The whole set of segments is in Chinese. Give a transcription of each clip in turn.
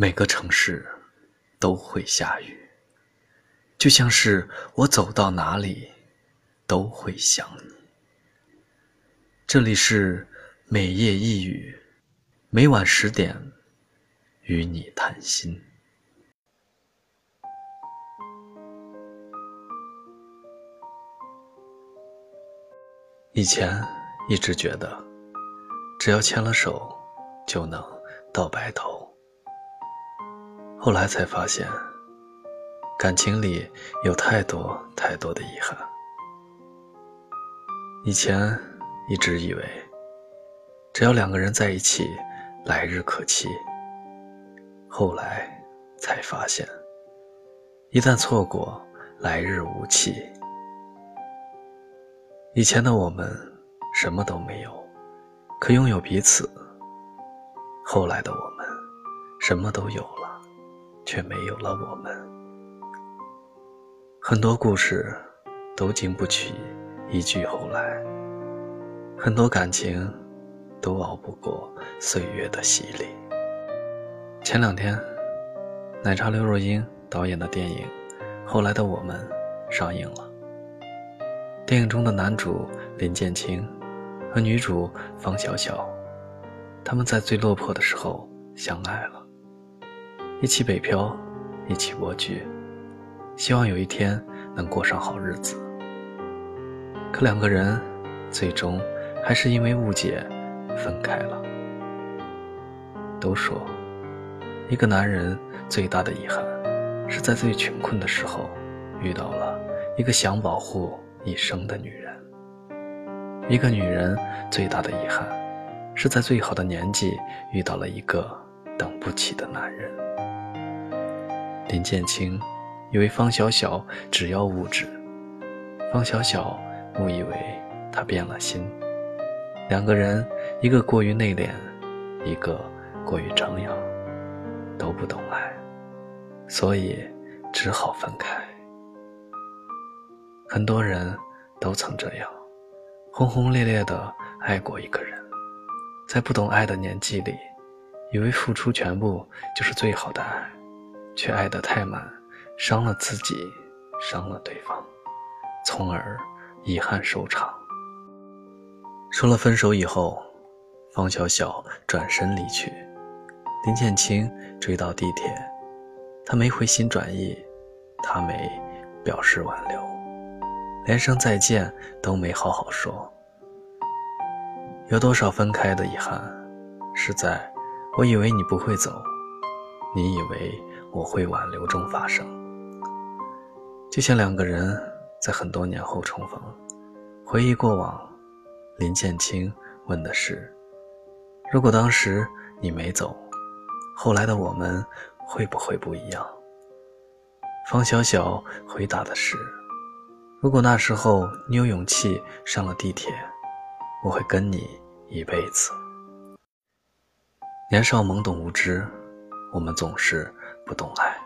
每个城市都会下雨，就像是我走到哪里都会想你。这里是每夜一语，每晚十点与你谈心。以前一直觉得，只要牵了手，就能到白头。后来才发现，感情里有太多太多的遗憾。以前一直以为，只要两个人在一起，来日可期。后来才发现，一旦错过，来日无期。以前的我们什么都没有，可拥有彼此。后来的我们什么都有了。却没有了我们。很多故事都经不起一句后来，很多感情都熬不过岁月的洗礼。前两天，奶茶刘若英导演的电影《后来的我们》上映了。电影中的男主林建清和女主方小小，他们在最落魄的时候相爱了。一起北漂，一起蜗居，希望有一天能过上好日子。可两个人最终还是因为误解分开了。都说，一个男人最大的遗憾，是在最穷困的时候遇到了一个想保护一生的女人；一个女人最大的遗憾，是在最好的年纪遇到了一个等不起的男人。林建清以为方小小只要物质，方小小误以为他变了心。两个人，一个过于内敛，一个过于张扬，都不懂爱，所以只好分开。很多人都曾这样，轰轰烈烈的爱过一个人，在不懂爱的年纪里，以为付出全部就是最好的爱。却爱得太满，伤了自己，伤了对方，从而遗憾收场。说了分手以后，方小小转身离去，林建清追到地铁，他没回心转意，他没表示挽留，连声再见都没好好说。有多少分开的遗憾，是在我以为你不会走，你以为。我会挽留中发生，就像两个人在很多年后重逢，回忆过往。林建清问的是：如果当时你没走，后来的我们会不会不一样？方小小回答的是：如果那时候你有勇气上了地铁，我会跟你一辈子。年少懵懂无知，我们总是。不懂爱，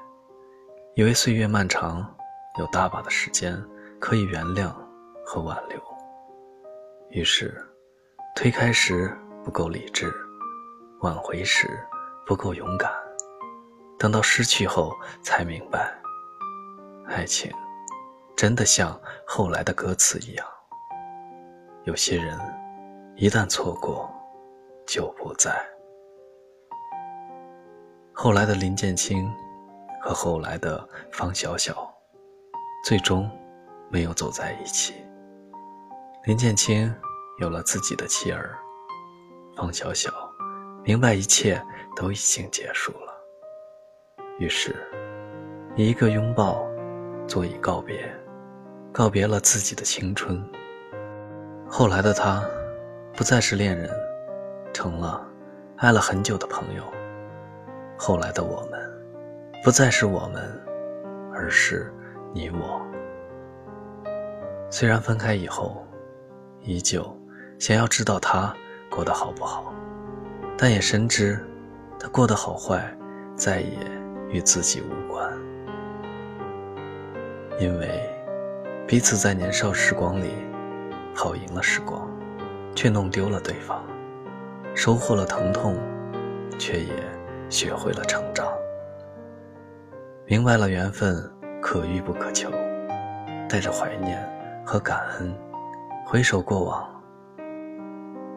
以为岁月漫长，有大把的时间可以原谅和挽留。于是，推开时不够理智，挽回时不够勇敢，等到失去后才明白，爱情真的像后来的歌词一样，有些人一旦错过，就不在。后来的林建清和后来的方小小，最终没有走在一起。林建清有了自己的妻儿，方小小明白一切都已经结束了，于是以一个拥抱作以告别，告别了自己的青春。后来的他不再是恋人，成了爱了很久的朋友。后来的我们，不再是我们，而是你我。虽然分开以后，依旧想要知道他过得好不好，但也深知他过得好坏，再也与自己无关。因为彼此在年少时光里跑赢了时光，却弄丢了对方；收获了疼痛，却也。学会了成长，明白了缘分可遇不可求，带着怀念和感恩，回首过往。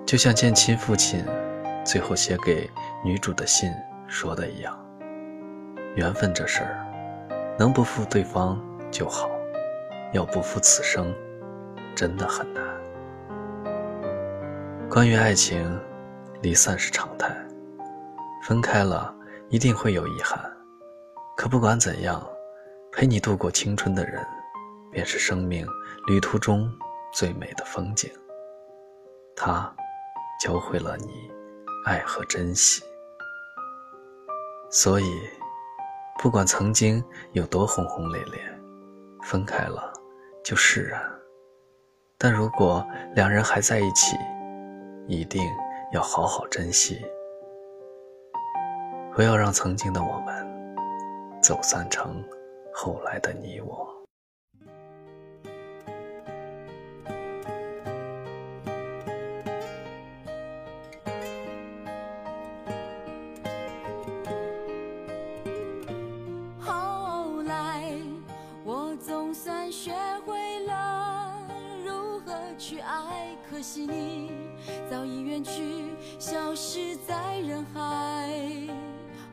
就像剑亲父亲最后写给女主的信说的一样：“缘分这事儿，能不负对方就好，要不负此生，真的很难。”关于爱情，离散是常态。分开了，一定会有遗憾。可不管怎样，陪你度过青春的人，便是生命旅途中最美的风景。他教会了你爱和珍惜。所以，不管曾经有多轰轰烈烈，分开了就释然。但如果两人还在一起，一定要好好珍惜。不要让曾经的我们走散成后来的你我。后来，我总算学会了如何去爱，可惜你早已远去，消失在人海。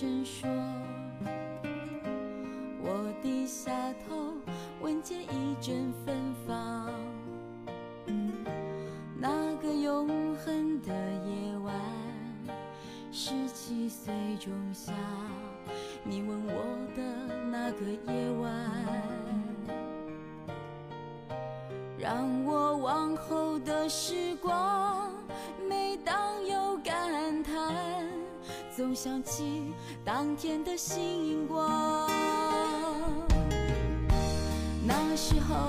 声说，我低下头，闻见一阵芬芳。那个永恒的夜晚，十七岁仲夏，你吻我的那个夜晚，让我往后的时光，每当有感。总想起当天的星光，那时候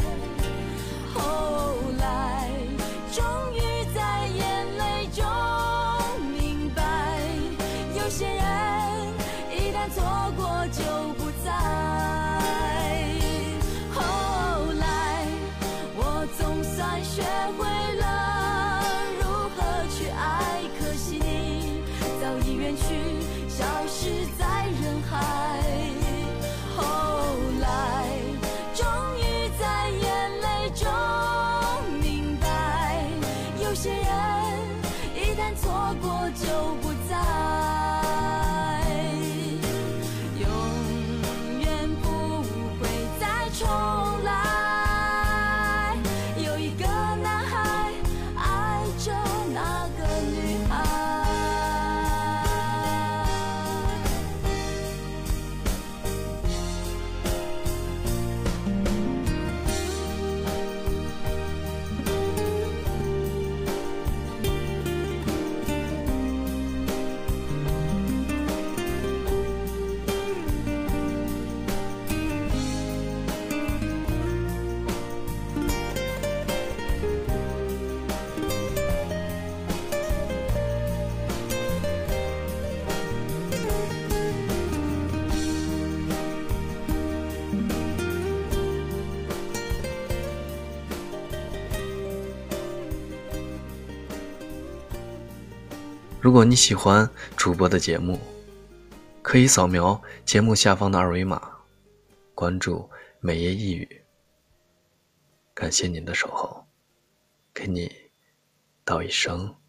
如果你喜欢主播的节目，可以扫描节目下方的二维码，关注“美夜一语”。感谢您的守候，给你道一声。